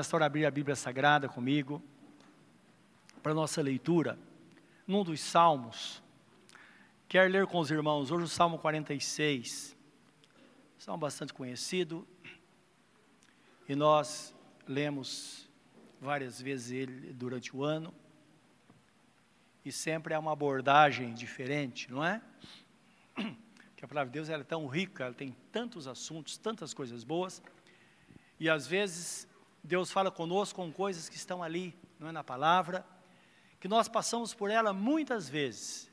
Restaura abrir a Bíblia Sagrada comigo para nossa leitura num dos salmos. Quero ler com os irmãos hoje o Salmo 46. Salmo bastante conhecido. E nós lemos várias vezes ele durante o ano. E sempre é uma abordagem diferente, não é? Que a palavra de Deus é tão rica, ela tem tantos assuntos, tantas coisas boas. E às vezes Deus fala conosco com coisas que estão ali, não é na palavra, que nós passamos por ela muitas vezes,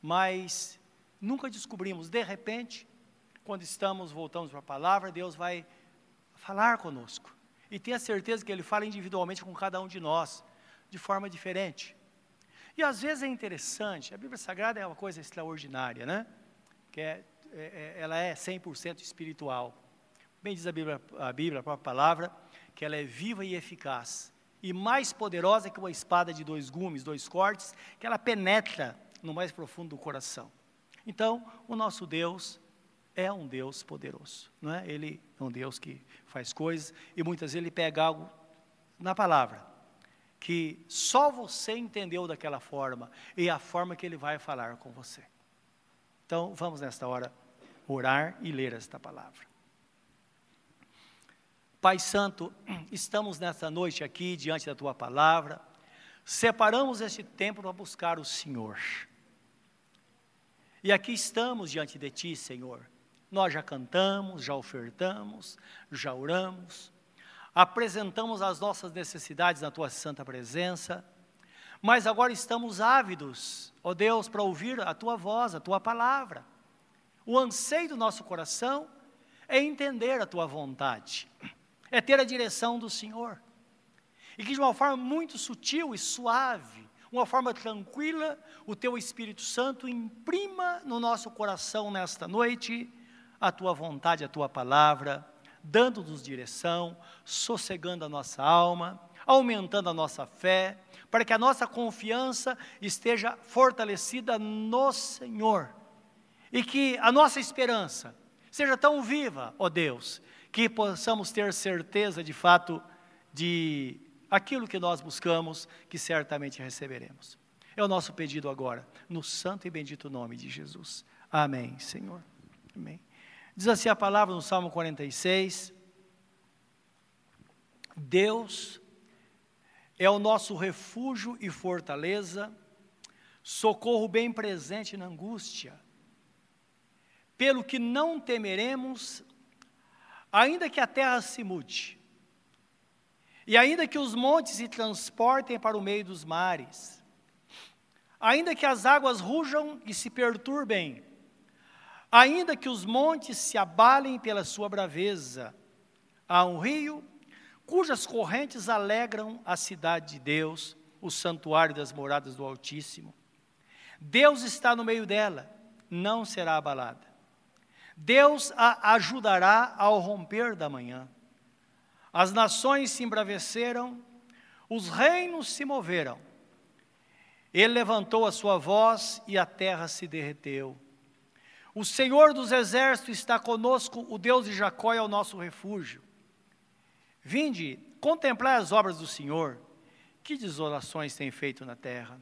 mas nunca descobrimos. De repente, quando estamos, voltamos para a palavra, Deus vai falar conosco. E tenha certeza que Ele fala individualmente com cada um de nós, de forma diferente. E às vezes é interessante, a Bíblia Sagrada é uma coisa extraordinária, né? Que é, é, é ela é 100% espiritual. Bem diz a Bíblia, a Bíblia, a própria palavra, que ela é viva e eficaz, e mais poderosa que uma espada de dois gumes, dois cortes, que ela penetra no mais profundo do coração. Então, o nosso Deus é um Deus poderoso, não é? Ele é um Deus que faz coisas e muitas vezes ele pega algo na palavra que só você entendeu daquela forma e a forma que ele vai falar com você. Então, vamos nesta hora orar e ler esta palavra. Pai Santo, estamos nesta noite aqui diante da tua palavra, separamos este tempo para buscar o Senhor. E aqui estamos diante de ti, Senhor. Nós já cantamos, já ofertamos, já oramos, apresentamos as nossas necessidades na tua santa presença, mas agora estamos ávidos, ó Deus, para ouvir a tua voz, a tua palavra. O anseio do nosso coração é entender a tua vontade é ter a direção do Senhor. E que de uma forma muito sutil e suave, uma forma tranquila, o teu Espírito Santo imprima no nosso coração nesta noite a tua vontade, a tua palavra, dando-nos direção, sossegando a nossa alma, aumentando a nossa fé, para que a nossa confiança esteja fortalecida no Senhor. E que a nossa esperança seja tão viva, ó Deus, que possamos ter certeza de fato de aquilo que nós buscamos, que certamente receberemos. É o nosso pedido agora, no santo e bendito nome de Jesus. Amém, Senhor. Amém. Diz assim a palavra no Salmo 46. Deus é o nosso refúgio e fortaleza, socorro bem presente na angústia. Pelo que não temeremos, ainda que a terra se mude, e ainda que os montes se transportem para o meio dos mares, ainda que as águas rujam e se perturbem, ainda que os montes se abalem pela sua braveza, há um rio cujas correntes alegram a cidade de Deus, o santuário das moradas do Altíssimo. Deus está no meio dela, não será abalada. Deus a ajudará ao romper da manhã. As nações se embraveceram, os reinos se moveram. Ele levantou a sua voz e a terra se derreteu. O Senhor dos exércitos está conosco, o Deus de Jacó é o nosso refúgio. Vinde, contemplai as obras do Senhor, que desolações tem feito na terra.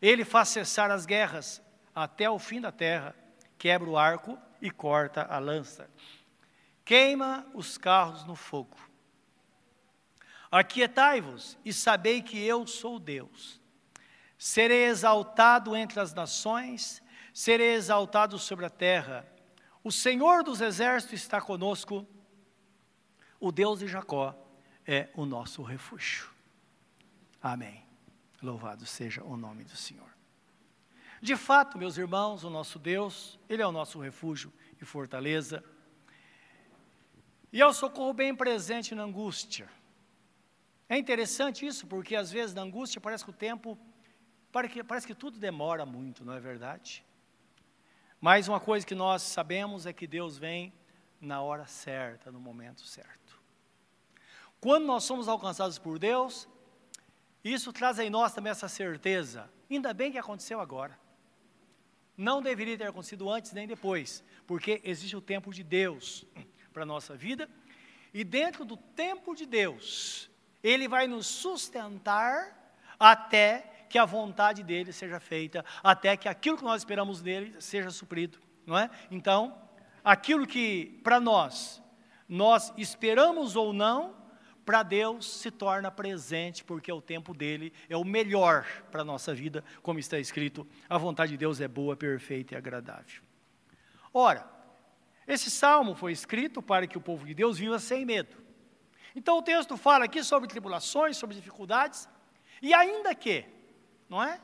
Ele faz cessar as guerras até o fim da terra, quebra o arco e corta a lança. Queima os carros no fogo. Aquietai-vos e sabei que eu sou Deus. Serei exaltado entre as nações, serei exaltado sobre a terra. O Senhor dos exércitos está conosco, o Deus de Jacó é o nosso refúgio. Amém. Louvado seja o nome do Senhor. De fato, meus irmãos, o nosso Deus, Ele é o nosso refúgio e fortaleza. E é o socorro bem presente na angústia. É interessante isso, porque às vezes na angústia parece que o tempo, parece que, tudo demora muito, não é verdade? Mas uma coisa que nós sabemos é que Deus vem na hora certa, no momento certo. Quando nós somos alcançados por Deus, isso traz em nós também essa certeza. Ainda bem que aconteceu agora. Não deveria ter acontecido antes nem depois, porque existe o tempo de Deus para a nossa vida. E dentro do tempo de Deus, Ele vai nos sustentar até que a vontade dele seja feita, até que aquilo que nós esperamos dele seja suprido, não é? Então, aquilo que para nós nós esperamos ou não, para Deus se torna presente, porque o tempo dele é o melhor para a nossa vida, como está escrito, a vontade de Deus é boa, perfeita e agradável. Ora, esse salmo foi escrito para que o povo de Deus viva sem medo. Então o texto fala aqui sobre tribulações, sobre dificuldades, e ainda que, não é?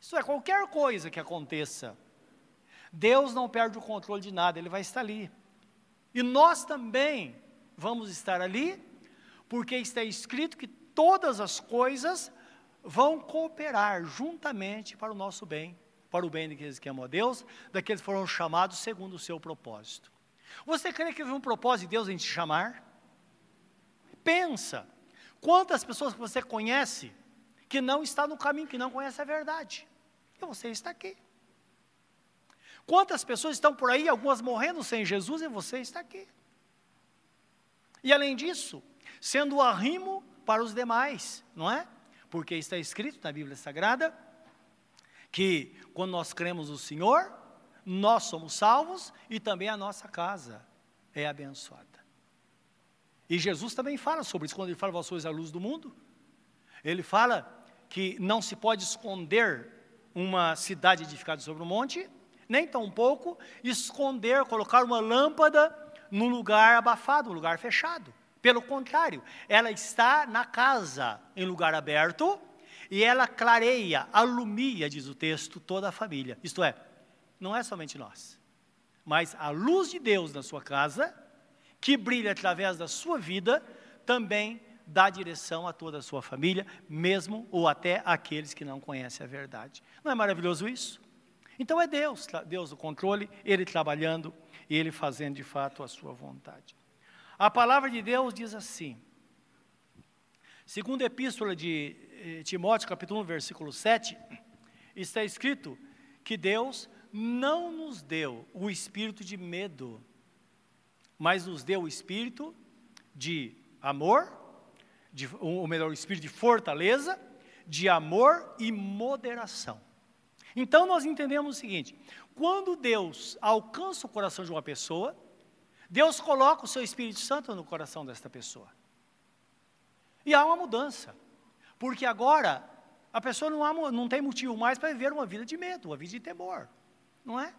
Isso é, qualquer coisa que aconteça, Deus não perde o controle de nada, Ele vai estar ali. E nós também vamos estar ali, porque está escrito que todas as coisas vão cooperar juntamente para o nosso bem, para o bem daqueles que amam a Deus, daqueles que foram chamados segundo o seu propósito. Você crê que houve um propósito de Deus em te chamar? Pensa, quantas pessoas que você conhece que não está no caminho, que não conhece a verdade, e você está aqui. Quantas pessoas estão por aí, algumas morrendo sem Jesus, e você está aqui. E além disso, sendo arrimo para os demais, não é? Porque está escrito na Bíblia Sagrada que quando nós cremos no Senhor, nós somos salvos e também a nossa casa é abençoada. E Jesus também fala sobre isso, quando ele fala, vós sois a luz do mundo. Ele fala que não se pode esconder uma cidade edificada sobre um monte, nem tampouco esconder, colocar uma lâmpada num lugar abafado, um lugar fechado. Pelo contrário, ela está na casa, em lugar aberto, e ela clareia, alumia, diz o texto, toda a família. Isto é, não é somente nós, mas a luz de Deus na sua casa, que brilha através da sua vida, também dá direção a toda a sua família, mesmo ou até aqueles que não conhecem a verdade. Não é maravilhoso isso? Então é Deus, Deus o controle, Ele trabalhando e Ele fazendo de fato a sua vontade. A palavra de Deus diz assim, segundo a epístola de eh, Timóteo, capítulo 1, versículo 7, está escrito que Deus não nos deu o espírito de medo, mas nos deu o espírito de amor, de, ou melhor, o espírito de fortaleza, de amor e moderação. Então nós entendemos o seguinte: quando Deus alcança o coração de uma pessoa, Deus coloca o seu Espírito Santo no coração desta pessoa. E há uma mudança, porque agora a pessoa não, há, não tem motivo mais para viver uma vida de medo, uma vida de temor, não é?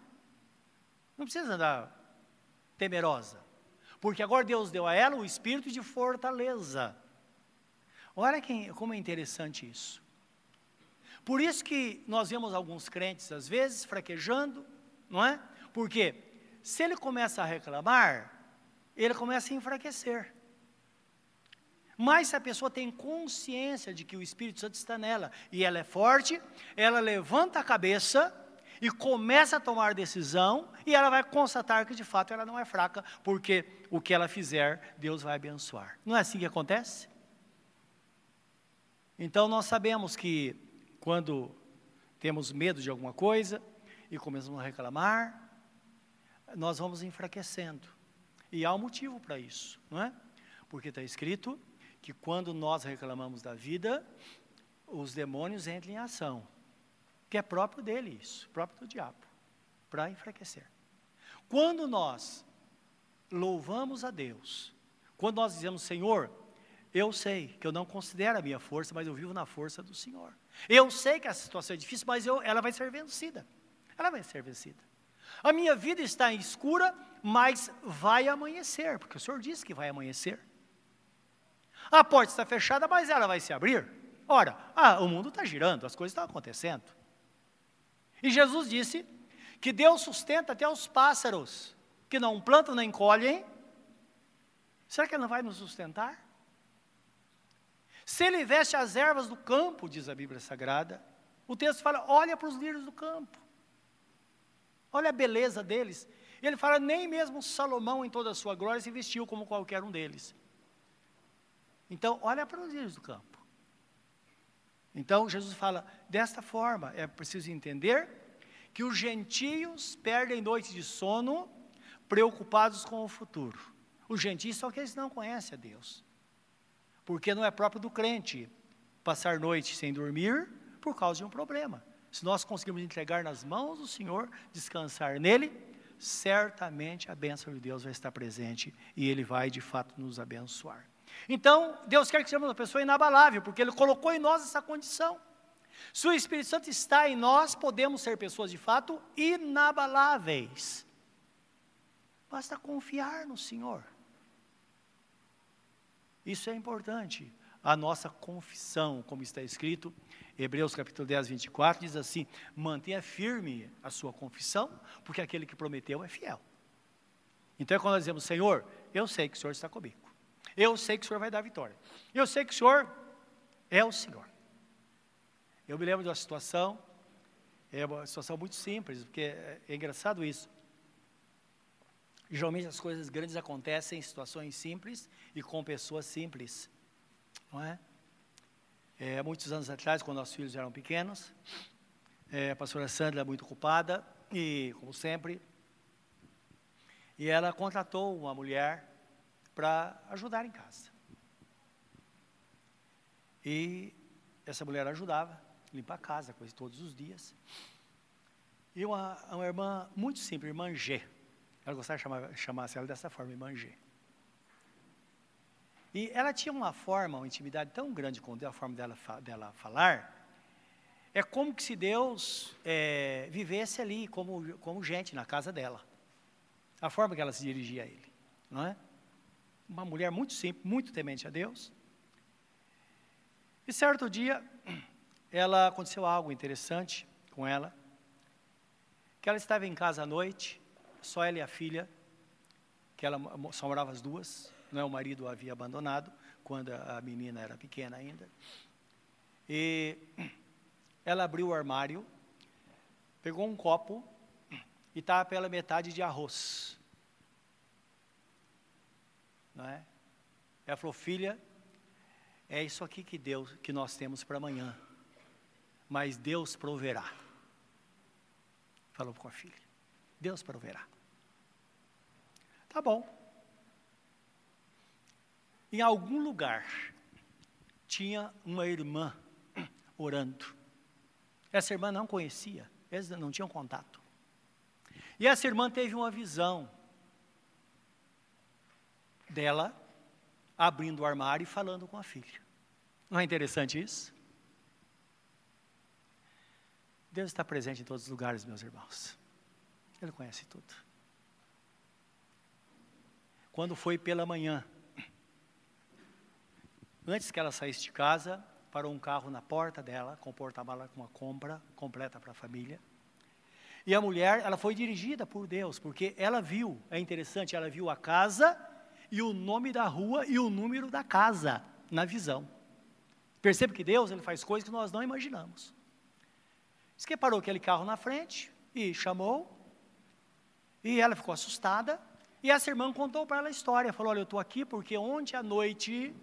Não precisa andar temerosa, porque agora Deus deu a ela o espírito de fortaleza. Olha que, como é interessante isso. Por isso que nós vemos alguns crentes, às vezes, fraquejando, não é? Porque se ele começa a reclamar, ele começa a enfraquecer. Mas se a pessoa tem consciência de que o Espírito Santo está nela e ela é forte, ela levanta a cabeça e começa a tomar decisão e ela vai constatar que de fato ela não é fraca, porque o que ela fizer, Deus vai abençoar. Não é assim que acontece? Então nós sabemos que quando temos medo de alguma coisa e começamos a reclamar, nós vamos enfraquecendo. E há um motivo para isso, não é? Porque está escrito que quando nós reclamamos da vida, os demônios entram em ação. Que é próprio dele isso, próprio do diabo, para enfraquecer. Quando nós louvamos a Deus, quando nós dizemos, Senhor, eu sei que eu não considero a minha força, mas eu vivo na força do Senhor. Eu sei que a situação é difícil, mas eu, ela vai ser vencida. Ela vai ser vencida. A minha vida está escura, mas vai amanhecer, porque o Senhor disse que vai amanhecer. A porta está fechada, mas ela vai se abrir. Ora, ah, o mundo está girando, as coisas estão acontecendo. E Jesus disse que Deus sustenta até os pássaros, que não plantam nem colhem. Será que Ele não vai nos sustentar? Se ele veste as ervas do campo, diz a Bíblia Sagrada, o texto fala: olha para os lírios do campo, olha a beleza deles. Ele fala: nem mesmo Salomão, em toda a sua glória, se vestiu como qualquer um deles. Então, olha para os lírios do campo. Então, Jesus fala: desta forma, é preciso entender que os gentios perdem noites de sono preocupados com o futuro. Os gentios são aqueles que não conhecem a Deus. Porque não é próprio do crente passar noite sem dormir por causa de um problema. Se nós conseguirmos entregar nas mãos do Senhor, descansar nele, certamente a bênção de Deus vai estar presente e ele vai de fato nos abençoar. Então, Deus quer que sejamos uma pessoa inabalável, porque Ele colocou em nós essa condição. Se o Espírito Santo está em nós, podemos ser pessoas de fato inabaláveis. Basta confiar no Senhor. Isso é importante. A nossa confissão, como está escrito, Hebreus capítulo 10, 24, diz assim: mantenha firme a sua confissão, porque aquele que prometeu é fiel. Então é quando nós dizemos, Senhor, eu sei que o Senhor está comigo. Eu sei que o Senhor vai dar vitória. Eu sei que o Senhor é o Senhor. Eu me lembro de uma situação, é uma situação muito simples, porque é, é engraçado isso. Geralmente as coisas grandes acontecem em situações simples e com pessoas simples, não é? é muitos anos atrás, quando nossos filhos eram pequenos, é, a pastora Sandra é muito ocupada e, como sempre, e ela contratou uma mulher para ajudar em casa. E essa mulher ajudava, limpar a casa, coisa todos os dias. E uma, uma irmã muito simples, irmã G. Ela gostava de chamar, chamasse ela dessa forma, irmã G. E ela tinha uma forma, uma intimidade tão grande com Deus, a forma dela, dela falar, é como que se Deus é, vivesse ali como, como gente na casa dela. A forma que ela se dirigia a Ele, não é? uma mulher muito simples, muito temente a Deus. E certo dia, ela aconteceu algo interessante com ela, que ela estava em casa à noite, só ela e a filha, que ela só morava as duas, é o marido a havia abandonado quando a menina era pequena ainda. E ela abriu o armário, pegou um copo e estava pela metade de arroz não é? Ela falou, filha, é isso aqui que Deus, que nós temos para amanhã. Mas Deus proverá. Falou com a filha. Deus proverá. Tá bom. Em algum lugar tinha uma irmã orando. Essa irmã não conhecia, eles não tinham contato. E essa irmã teve uma visão dela abrindo o armário e falando com a filha. Não é interessante isso? Deus está presente em todos os lugares, meus irmãos. Ele conhece tudo. Quando foi pela manhã, antes que ela saísse de casa, parou um carro na porta dela, com porta-mala com uma compra completa para a família. E a mulher, ela foi dirigida por Deus, porque ela viu, é interessante, ela viu a casa e o nome da rua e o número da casa na visão. Percebe que Deus ele faz coisas que nós não imaginamos. Diz que parou aquele carro na frente e chamou, e ela ficou assustada, e essa irmã contou para ela a história, falou, olha, eu estou aqui porque ontem à noite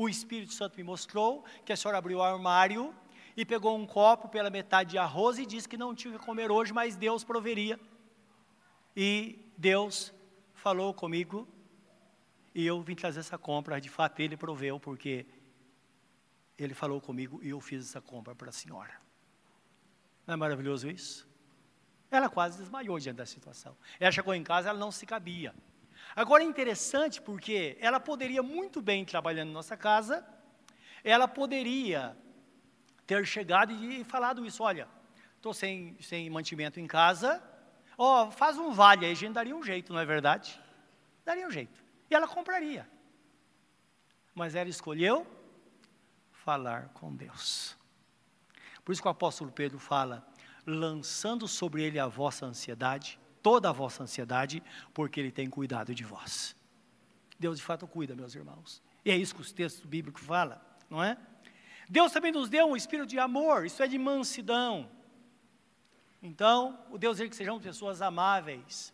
o Espírito Santo me mostrou que a senhora abriu o armário e pegou um copo pela metade de arroz e disse que não tinha que comer hoje, mas Deus proveria. E Deus falou comigo e eu vim trazer essa compra, de fato ele proveu, porque ele falou comigo e eu fiz essa compra para a senhora. Não é maravilhoso isso? Ela quase desmaiou diante da situação. Ela chegou em casa, ela não se cabia. Agora é interessante porque ela poderia muito bem trabalhando em nossa casa, ela poderia ter chegado e falado isso, olha, estou sem, sem mantimento em casa, oh, faz um vale aí, a gente daria um jeito, não é verdade? Daria um jeito. E ela compraria. Mas ela escolheu falar com Deus. Por isso que o apóstolo Pedro fala: lançando sobre ele a vossa ansiedade, toda a vossa ansiedade, porque ele tem cuidado de vós. Deus de fato cuida, meus irmãos. E é isso que os textos bíblicos falam, não é? Deus também nos deu um espírito de amor, isso é de mansidão. Então, o Deus diz que sejamos pessoas amáveis,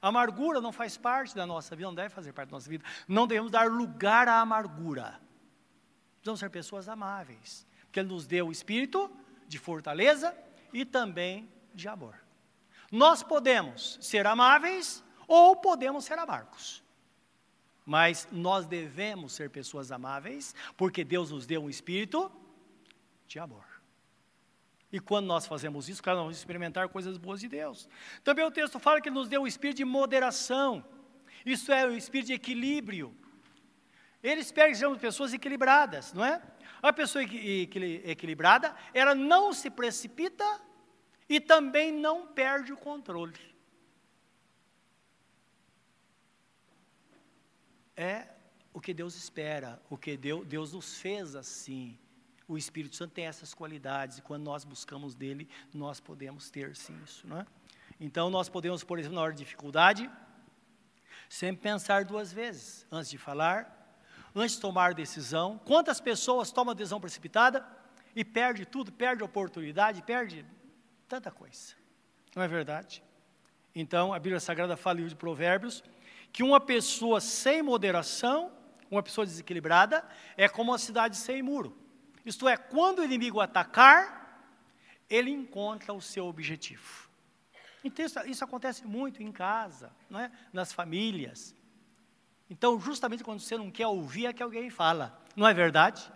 a amargura não faz parte da nossa vida, não deve fazer parte da nossa vida. Não devemos dar lugar à amargura. Precisamos ser pessoas amáveis, porque Ele nos deu o espírito de fortaleza e também de amor. Nós podemos ser amáveis ou podemos ser amargos. Mas nós devemos ser pessoas amáveis, porque Deus nos deu um espírito de amor. E quando nós fazemos isso, nós vamos experimentar coisas boas de Deus. Também o texto fala que nos deu um espírito de moderação. Isso é o espírito de equilíbrio. Ele espera que sejamos pessoas equilibradas, não é? A pessoa equilibrada, ela não se precipita e também não perde o controle. É o que Deus espera, o que Deus, Deus nos fez assim. O Espírito Santo tem essas qualidades, e quando nós buscamos dele, nós podemos ter sim isso. Não é? Então, nós podemos, por exemplo, na hora de dificuldade, sempre pensar duas vezes antes de falar, antes de tomar decisão. Quantas pessoas tomam decisão precipitada e perde tudo, perde oportunidade, perde tanta coisa. Não é verdade? Então, a Bíblia Sagrada fala de Provérbios que uma pessoa sem moderação, uma pessoa desequilibrada, é como uma cidade sem muro. Isto é, quando o inimigo atacar, ele encontra o seu objetivo. Então, isso, isso acontece muito em casa, não é? nas famílias. Então, justamente quando você não quer ouvir, é que alguém fala, não é verdade?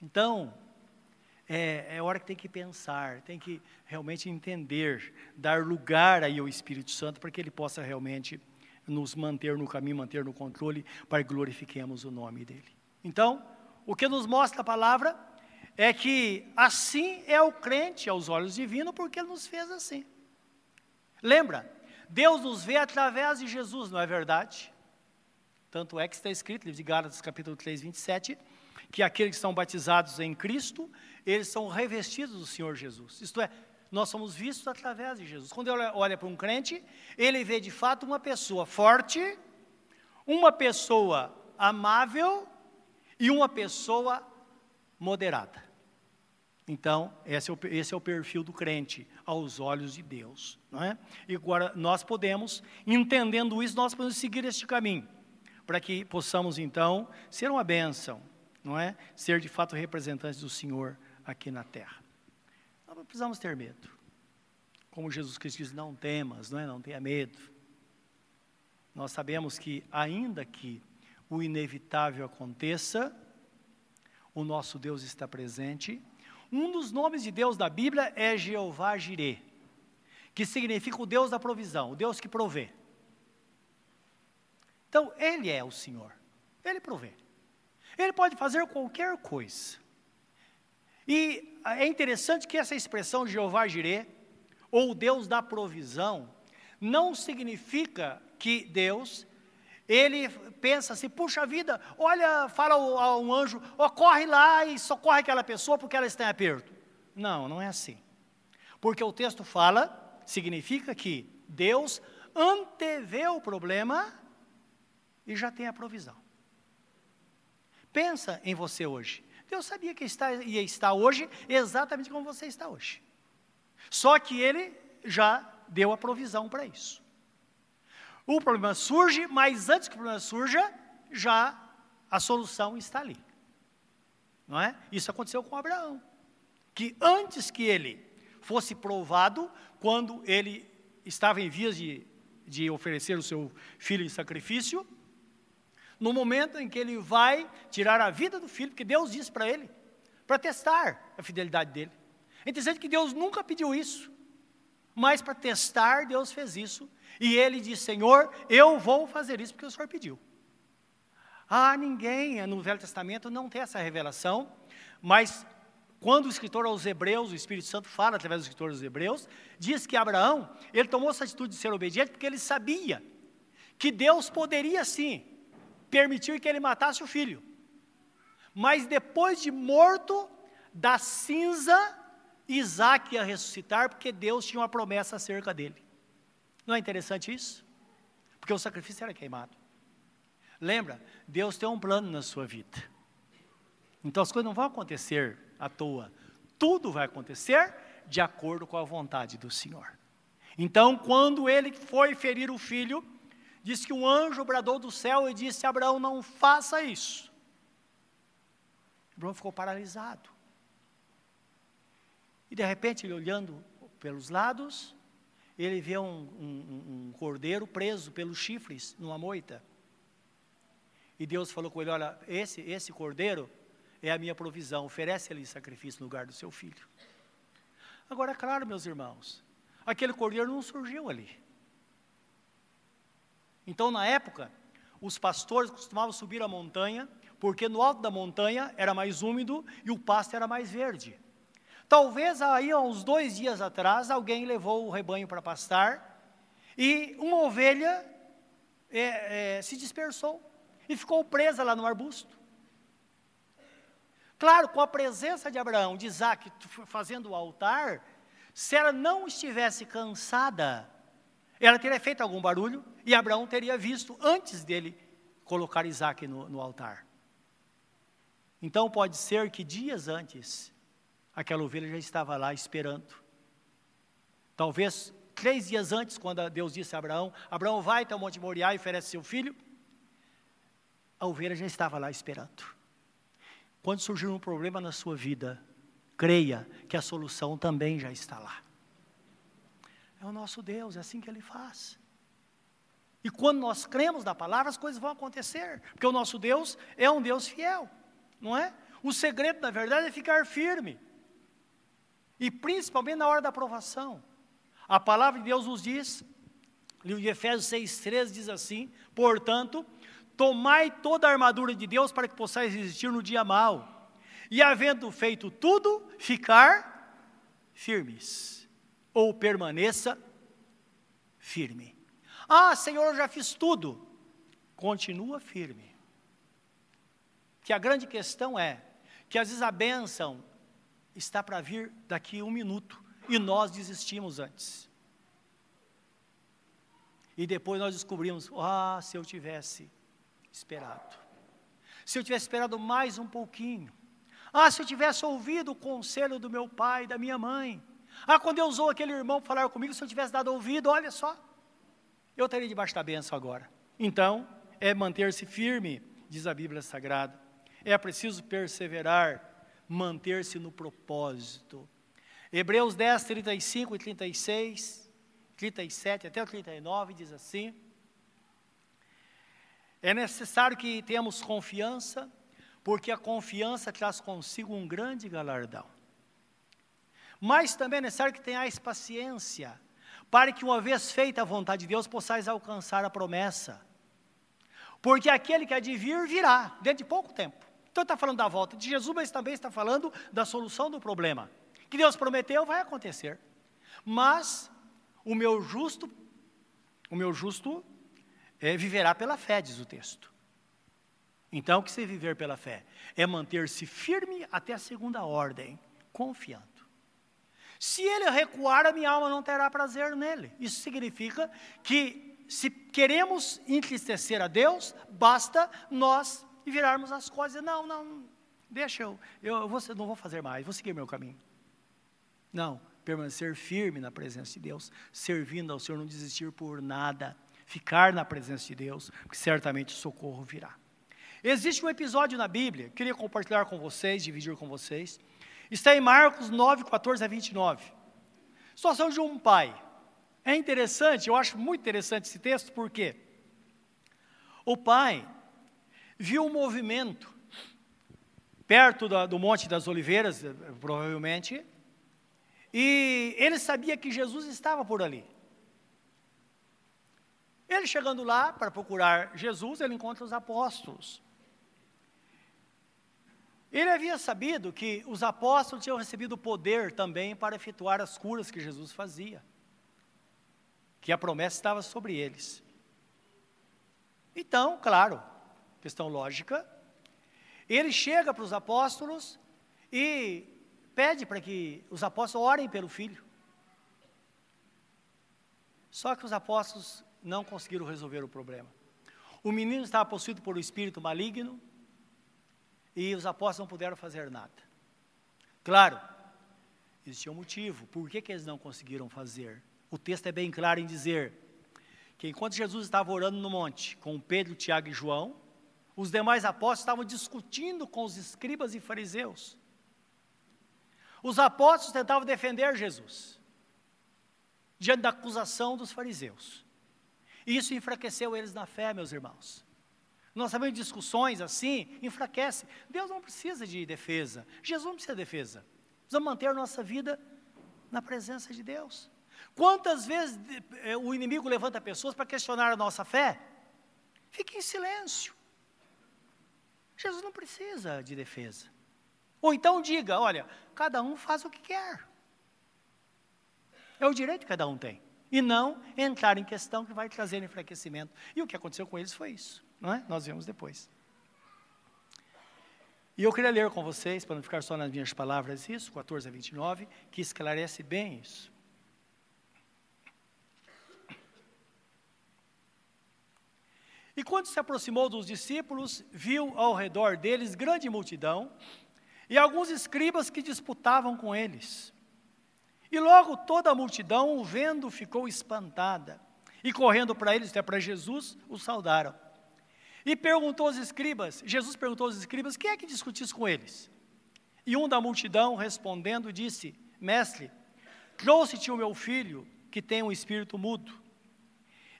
Então, é, é hora que tem que pensar, tem que realmente entender, dar lugar aí ao Espírito Santo para que ele possa realmente nos manter no caminho, manter no controle, para que glorifiquemos o nome dele. Então, o que nos mostra a palavra é que assim é o crente aos olhos divinos, porque ele nos fez assim. Lembra? Deus nos vê através de Jesus, não é verdade? Tanto é que está escrito, livro de Gálatas, capítulo 3, 27, que aqueles que são batizados em Cristo, eles são revestidos do Senhor Jesus. Isto é, nós somos vistos através de Jesus. Quando ele olha para um crente, ele vê de fato uma pessoa forte, uma pessoa amável e uma pessoa moderada. Então, esse é, o, esse é, o, perfil do crente aos olhos de Deus. Não é? E agora nós podemos, entendendo isso, nós podemos seguir este caminho, para que possamos então ser uma bênção, não é? Ser de fato representantes do Senhor aqui na terra. Nós não precisamos ter medo. Como Jesus Cristo diz, não temas, não é? Não tenha medo. Nós sabemos que, ainda que o inevitável aconteça, o nosso Deus está presente um dos nomes de Deus da Bíblia é Jeová Jireh, que significa o Deus da provisão, o Deus que provê. Então, Ele é o Senhor, Ele provê. Ele pode fazer qualquer coisa. E é interessante que essa expressão Jeová Jireh, ou Deus da provisão, não significa que Deus ele pensa assim: puxa vida, olha, fala a um anjo, corre lá e socorre aquela pessoa porque ela está em aperto. Não, não é assim. Porque o texto fala, significa que Deus antevê o problema e já tem a provisão. Pensa em você hoje. Deus sabia que está, ia estar hoje exatamente como você está hoje. Só que Ele já deu a provisão para isso. O problema surge, mas antes que o problema surja, já a solução está ali. Não é? Isso aconteceu com Abraão. Que antes que ele fosse provado, quando ele estava em vias de, de oferecer o seu filho em sacrifício, no momento em que ele vai tirar a vida do filho, porque Deus disse para ele, para testar a fidelidade dele. É interessante que Deus nunca pediu isso, mas para testar, Deus fez isso e ele disse: Senhor, eu vou fazer isso porque o Senhor pediu. Ah, ninguém no Velho Testamento não tem essa revelação, mas quando o escritor aos Hebreus, o Espírito Santo fala através do escritor aos Hebreus, diz que Abraão, ele tomou essa atitude de ser obediente porque ele sabia que Deus poderia sim permitir que ele matasse o filho. Mas depois de morto, da cinza, Isaac ia ressuscitar, porque Deus tinha uma promessa acerca dele. Não é interessante isso? Porque o sacrifício era queimado. Lembra, Deus tem um plano na sua vida. Então as coisas não vão acontecer à toa. Tudo vai acontecer de acordo com a vontade do Senhor. Então, quando ele foi ferir o filho, diz que um anjo bradou do céu e disse: Abraão, não faça isso. Abraão ficou paralisado. E de repente, ele olhando pelos lados, ele vê um, um, um cordeiro preso pelos chifres numa moita. E Deus falou com ele: Olha, esse, esse cordeiro é a minha provisão, oferece-lhe sacrifício no lugar do seu filho. Agora, é claro, meus irmãos, aquele cordeiro não surgiu ali. Então, na época, os pastores costumavam subir a montanha, porque no alto da montanha era mais úmido e o pasto era mais verde. Talvez aí, há uns dois dias atrás, alguém levou o rebanho para pastar e uma ovelha é, é, se dispersou e ficou presa lá no arbusto. Claro, com a presença de Abraão, de Isaac, fazendo o altar, se ela não estivesse cansada, ela teria feito algum barulho e Abraão teria visto antes dele colocar Isaac no, no altar. Então pode ser que dias antes, aquela ovelha já estava lá esperando. Talvez três dias antes, quando Deus disse a Abraão: Abraão vai até o Monte Moriá e oferece seu filho. A ovelha já estava lá esperando. Quando surgir um problema na sua vida, creia que a solução também já está lá. É o nosso Deus, é assim que Ele faz. E quando nós cremos na palavra, as coisas vão acontecer, porque o nosso Deus é um Deus fiel, não é? O segredo, na verdade, é ficar firme, e principalmente na hora da aprovação. A palavra de Deus nos diz, livro de Efésios 6,13 diz assim: portanto, tomai toda a armadura de Deus para que possais resistir no dia mau, e havendo feito tudo, ficar firmes, ou permaneça firme. Ah, Senhor, eu já fiz tudo. Continua firme. Que a grande questão é que às vezes a bênção está para vir daqui um minuto e nós desistimos antes. E depois nós descobrimos: ah, se eu tivesse esperado. Se eu tivesse esperado mais um pouquinho. Ah, se eu tivesse ouvido o conselho do meu pai, da minha mãe. Ah, quando eu usou aquele irmão para falar comigo, se eu tivesse dado ouvido, olha só, eu estaria debaixo da benção agora. Então, é manter-se firme, diz a Bíblia Sagrada. É preciso perseverar, manter-se no propósito. Hebreus 10, 35 e 36, 37 até o 39 diz assim: é necessário que tenhamos confiança, porque a confiança traz consigo um grande galardão. Mas também é necessário que tenhais paciência, para que, uma vez feita a vontade de Deus, possais alcançar a promessa. Porque aquele que há de vir, virá, dentro de pouco tempo. Então está falando da volta de Jesus, mas também está falando da solução do problema. Que Deus prometeu, vai acontecer. Mas o meu justo, o meu justo é, viverá pela fé, diz o texto. Então, o que se viver pela fé? É manter-se firme até a segunda ordem, confiando. Se ele recuar, a minha alma não terá prazer nele. Isso significa que, se queremos entristecer a Deus, basta nós virarmos as coisas. Não, não, deixa eu, eu vou, não vou fazer mais, vou seguir meu caminho. Não, permanecer firme na presença de Deus, servindo ao Senhor, não desistir por nada ficar na presença de Deus, porque certamente o socorro virá. Existe um episódio na Bíblia, queria compartilhar com vocês, dividir com vocês. Está em Marcos 9, 14 a 29. Situação de um pai. É interessante, eu acho muito interessante esse texto, porque o pai viu um movimento perto do, do Monte das Oliveiras, provavelmente, e ele sabia que Jesus estava por ali. Ele chegando lá para procurar Jesus, ele encontra os apóstolos. Ele havia sabido que os apóstolos tinham recebido poder também para efetuar as curas que Jesus fazia, que a promessa estava sobre eles. Então, claro, questão lógica, ele chega para os apóstolos e pede para que os apóstolos orem pelo filho. Só que os apóstolos não conseguiram resolver o problema. O menino estava possuído por um espírito maligno e os apóstolos não puderam fazer nada. Claro, existia um motivo. Por que, que eles não conseguiram fazer? O texto é bem claro em dizer que enquanto Jesus estava orando no monte com Pedro, Tiago e João, os demais apóstolos estavam discutindo com os escribas e fariseus. Os apóstolos tentavam defender Jesus diante da acusação dos fariseus. Isso enfraqueceu eles na fé, meus irmãos. Nós sabemos discussões assim, enfraquece. Deus não precisa de defesa. Jesus não precisa de defesa. Precisamos manter a nossa vida na presença de Deus. Quantas vezes eh, o inimigo levanta pessoas para questionar a nossa fé? Fique em silêncio. Jesus não precisa de defesa. Ou então diga: olha, cada um faz o que quer. É o direito que cada um tem. E não entrar em questão que vai trazer enfraquecimento. E o que aconteceu com eles foi isso. Não é? Nós vemos depois. E eu queria ler com vocês, para não ficar só nas minhas palavras, isso, 14 a 29, que esclarece bem isso. E quando se aproximou dos discípulos, viu ao redor deles grande multidão e alguns escribas que disputavam com eles. E logo toda a multidão, o vendo, ficou espantada. E correndo para eles, até para Jesus, o saudaram. E perguntou aos escribas, Jesus perguntou aos escribas, quem é que discutisse com eles? E um da multidão, respondendo, disse, mestre, trouxe-te o meu filho, que tem um espírito mudo.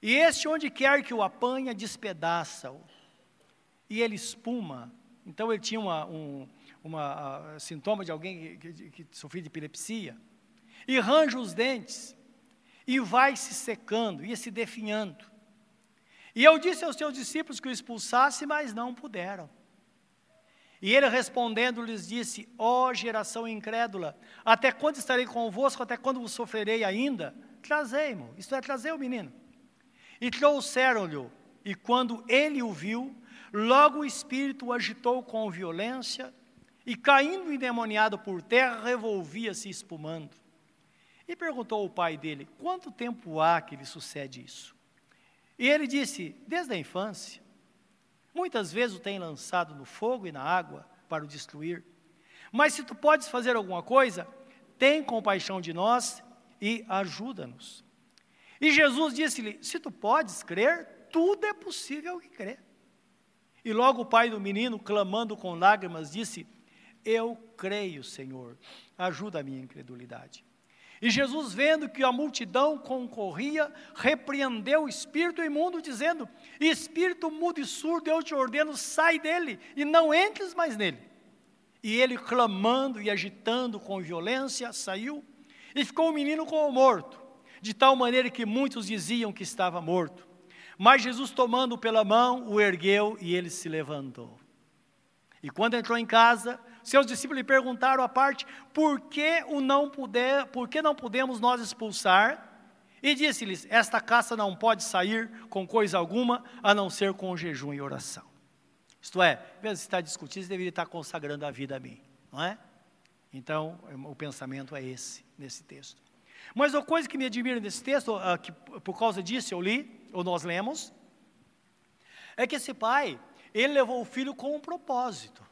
E este, onde quer que o apanha, despedaça-o. E ele espuma. Então ele tinha uma, um uma, uh, sintoma de alguém que, que, que sofria de epilepsia. E range os dentes. E vai se secando, ia se definhando. E eu disse aos seus discípulos que o expulsasse, mas não puderam. E ele respondendo lhes disse: Ó oh, geração incrédula, até quando estarei convosco, até quando vos sofrerei ainda? Trazei-mo, isto é, trazei o menino. E trouxeram-lhe, e quando ele o viu, logo o espírito o agitou com violência, e caindo endemoniado por terra, revolvia-se espumando. E perguntou ao pai dele: Quanto tempo há que lhe sucede isso? E ele disse: Desde a infância. Muitas vezes o tem lançado no fogo e na água para o destruir. Mas se tu podes fazer alguma coisa, tem compaixão de nós e ajuda-nos. E Jesus disse-lhe: Se tu podes crer, tudo é possível que crer. E logo o pai do menino, clamando com lágrimas, disse: Eu creio, Senhor, ajuda a minha incredulidade. E Jesus, vendo que a multidão concorria, repreendeu o espírito imundo, dizendo: Espírito mudo e surdo, eu te ordeno, sai dele e não entres mais nele. E ele, clamando e agitando com violência, saiu e ficou o menino como morto, de tal maneira que muitos diziam que estava morto. Mas Jesus, tomando-o pela mão, o ergueu e ele se levantou. E quando entrou em casa, seus discípulos lhe perguntaram à parte, por que o não puder, por que não podemos nós expulsar? E disse-lhes: Esta caça não pode sair com coisa alguma, a não ser com jejum e oração. Isto é, mesmo se está discutindo, você deveria estar consagrando a vida a mim, não é? Então, o pensamento é esse, nesse texto. Mas a coisa que me admira nesse texto, uh, que por causa disso eu li, ou nós lemos, é que esse pai, ele levou o filho com um propósito.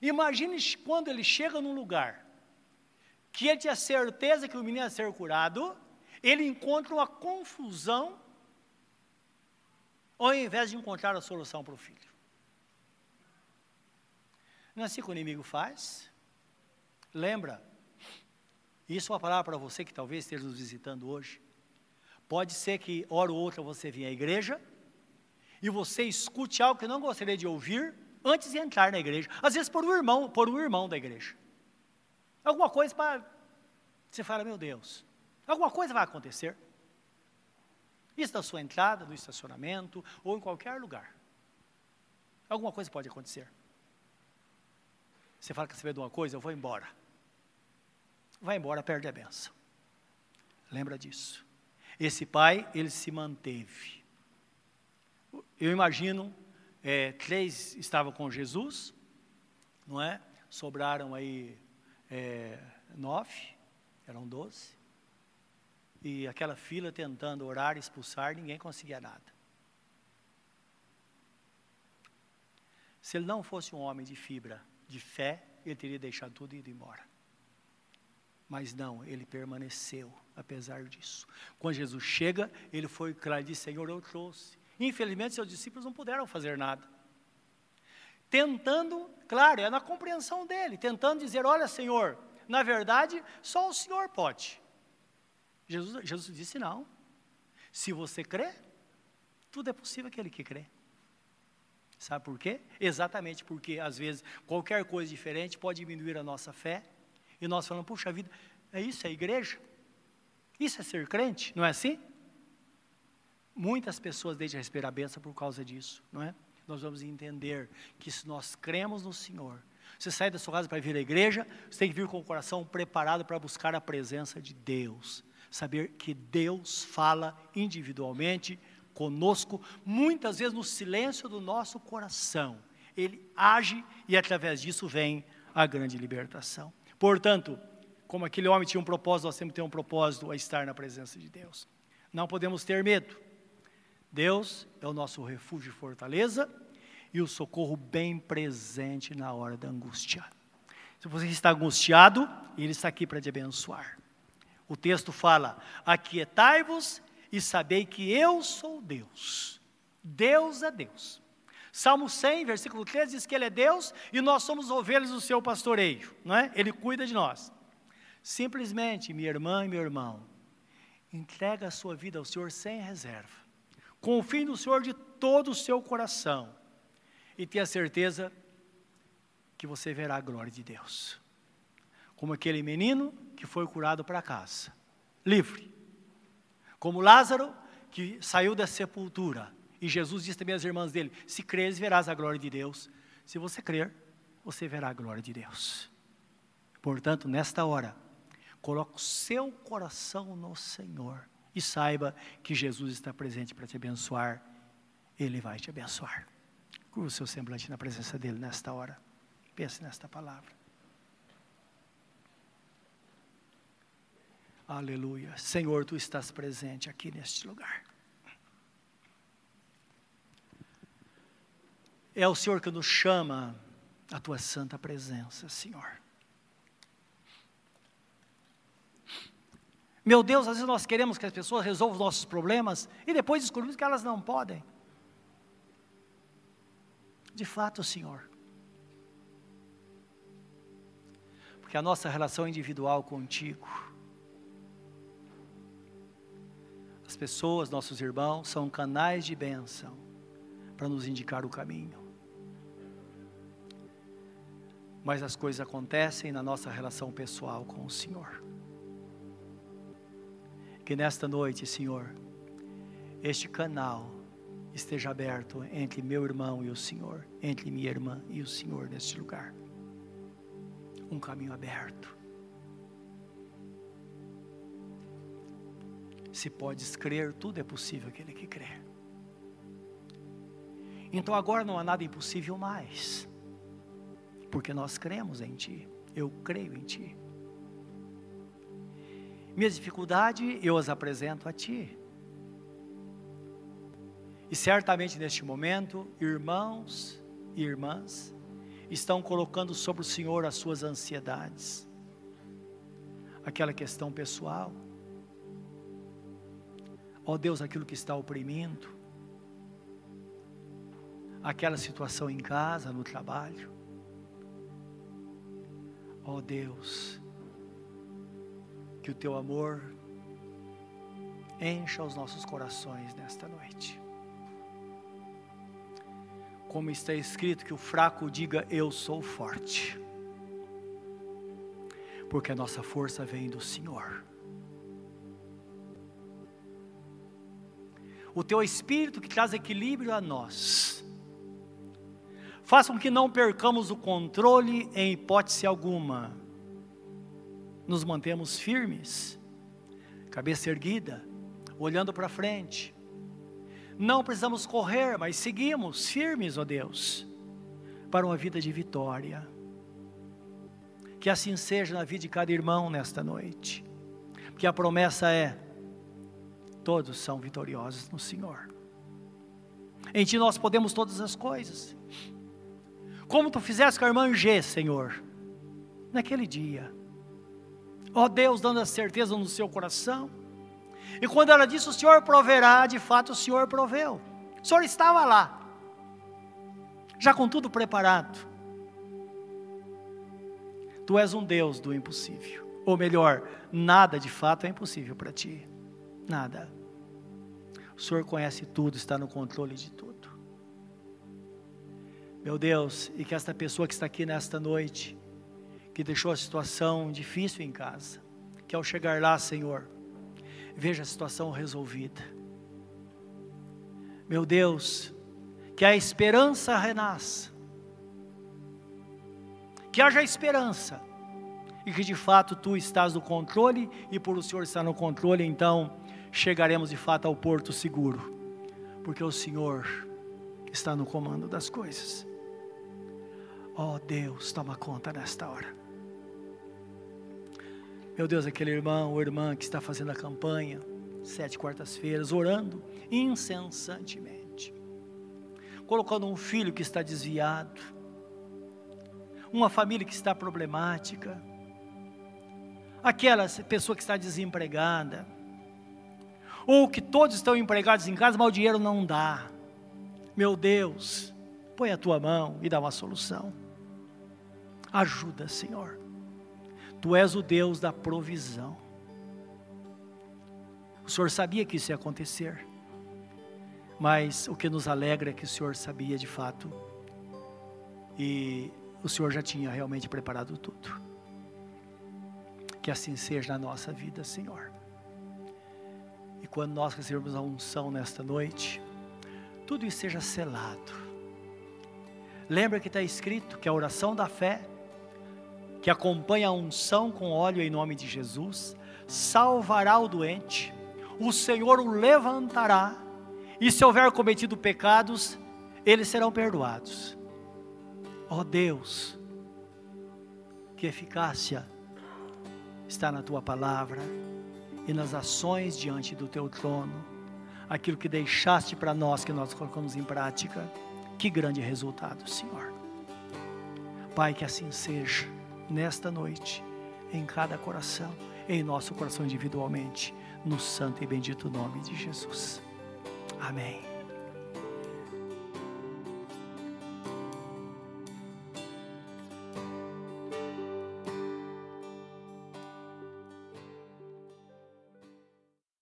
Imagine quando ele chega num lugar que ele tinha certeza que o menino ia ser curado, ele encontra uma confusão ao invés de encontrar a solução para o filho. Não é assim que o inimigo faz? Lembra? Isso é uma palavra para você que talvez esteja nos visitando hoje. Pode ser que, hora ou outra, você venha à igreja e você escute algo que não gostaria de ouvir, antes de entrar na igreja. Às vezes por um irmão, por um irmão da igreja. Alguma coisa para você fala, meu Deus, alguma coisa vai acontecer. Isso na sua entrada, no estacionamento ou em qualquer lugar. Alguma coisa pode acontecer. Você fala que você de uma coisa, eu vou embora. Vai embora, perde a benção. Lembra disso. Esse pai, ele se manteve. Eu imagino é, três estavam com Jesus, não é? Sobraram aí é, nove, eram doze. E aquela fila tentando orar, expulsar, ninguém conseguia nada. Se ele não fosse um homem de fibra, de fé, ele teria deixado tudo e ido embora. Mas não, ele permaneceu, apesar disso. Quando Jesus chega, ele foi claro e disse: Senhor, eu trouxe. Infelizmente, seus discípulos não puderam fazer nada. Tentando, claro, é na compreensão dele, tentando dizer: Olha, Senhor, na verdade, só o Senhor pode. Jesus, Jesus disse não. Se você crê, tudo é possível aquele que crê. Sabe por quê? Exatamente porque, às vezes, qualquer coisa diferente pode diminuir a nossa fé. E nós falamos, puxa vida, é isso, é igreja? Isso é ser crente, não é assim? Muitas pessoas deixam de receber a benção por causa disso, não é? Nós vamos entender que se nós cremos no Senhor, você sai da sua casa para vir à igreja, você tem que vir com o coração preparado para buscar a presença de Deus. Saber que Deus fala individualmente conosco, muitas vezes no silêncio do nosso coração. Ele age e através disso vem a grande libertação. Portanto, como aquele homem tinha um propósito, nós temos que ter um propósito a estar na presença de Deus. Não podemos ter medo. Deus é o nosso refúgio e fortaleza e o socorro bem presente na hora da angústia. Se você está angustiado, Ele está aqui para te abençoar. O texto fala: Aquietai-vos e sabei que eu sou Deus. Deus é Deus. Salmo 100, versículo 13 diz que Ele é Deus e nós somos ovelhas do seu pastoreio, não é? Ele cuida de nós. Simplesmente, minha irmã e meu irmão, entrega a sua vida ao Senhor sem reserva. Confie no Senhor de todo o seu coração e tenha certeza que você verá a glória de Deus. Como aquele menino que foi curado para casa, livre. Como Lázaro que saiu da sepultura. E Jesus disse também às irmãs dele: Se creres, verás a glória de Deus. Se você crer, você verá a glória de Deus. Portanto, nesta hora, coloque o seu coração no Senhor e saiba que Jesus está presente para te abençoar. Ele vai te abençoar. Curva o seu semblante na presença dele nesta hora. Pense nesta palavra. Aleluia. Senhor, tu estás presente aqui neste lugar. É o Senhor que nos chama à tua santa presença, Senhor. Meu Deus, às vezes nós queremos que as pessoas resolvam os nossos problemas e depois descobrimos que elas não podem. De fato, Senhor. Porque a nossa relação individual contigo, as pessoas, nossos irmãos, são canais de bênção para nos indicar o caminho. Mas as coisas acontecem na nossa relação pessoal com o Senhor. Que nesta noite, Senhor, este canal esteja aberto entre meu irmão e o Senhor, entre minha irmã e o Senhor neste lugar. Um caminho aberto. Se podes crer, tudo é possível aquele que crê. Então agora não há nada impossível mais, porque nós cremos em Ti, eu creio em Ti. Minhas dificuldades eu as apresento a Ti. E certamente neste momento, irmãos e irmãs estão colocando sobre o Senhor as suas ansiedades, aquela questão pessoal. Ó oh Deus, aquilo que está oprimindo, aquela situação em casa, no trabalho. Ó oh Deus, que o teu amor encha os nossos corações nesta noite como está escrito, que o fraco diga: Eu sou forte. Porque a nossa força vem do Senhor. O teu espírito que traz equilíbrio a nós, faça com que não percamos o controle em hipótese alguma. Nos mantemos firmes, cabeça erguida, olhando para frente, não precisamos correr, mas seguimos firmes, ó Deus, para uma vida de vitória. Que assim seja na vida de cada irmão nesta noite. Porque a promessa é: todos são vitoriosos no Senhor. Em Ti nós podemos todas as coisas. Como Tu fizeste com a irmã G, Senhor, naquele dia. Ó Deus, dando a certeza no seu coração e quando ela disse: O Senhor proverá, de fato o Senhor proveu. O Senhor estava lá, já com tudo preparado. Tu és um Deus do impossível. Ou melhor, nada de fato é impossível para ti. Nada. O Senhor conhece tudo, está no controle de tudo. Meu Deus, e que esta pessoa que está aqui nesta noite, que deixou a situação difícil em casa, que ao chegar lá, Senhor, veja a situação resolvida. Meu Deus, que a esperança renasça, que haja esperança, e que de fato tu estás no controle, e por o Senhor estar no controle, então chegaremos de fato ao porto seguro, porque o Senhor está no comando das coisas. Oh Deus, toma conta nesta hora. Meu Deus, aquele irmão ou irmã que está fazendo a campanha, sete quartas-feiras, orando incessantemente, colocando um filho que está desviado, uma família que está problemática, aquela pessoa que está desempregada, ou que todos estão empregados em casa, mas o dinheiro não dá. Meu Deus, põe a tua mão e dá uma solução. Ajuda, Senhor. Tu és o Deus da provisão. O Senhor sabia que isso ia acontecer, mas o que nos alegra é que o Senhor sabia de fato, e o Senhor já tinha realmente preparado tudo. Que assim seja na nossa vida, Senhor. E quando nós recebemos a unção nesta noite, tudo isso seja selado. Lembra que está escrito que a oração da fé, que acompanha a unção com óleo em nome de Jesus, salvará o doente, o Senhor o levantará, e se houver cometido pecados, eles serão perdoados. Ó oh Deus, que eficácia está na tua palavra e nas ações diante do teu trono, aquilo que deixaste para nós, que nós colocamos em prática, que grande resultado, Senhor. Pai, que assim seja nesta noite, em cada coração, em nosso coração individualmente, no santo e bendito nome de Jesus. Amém.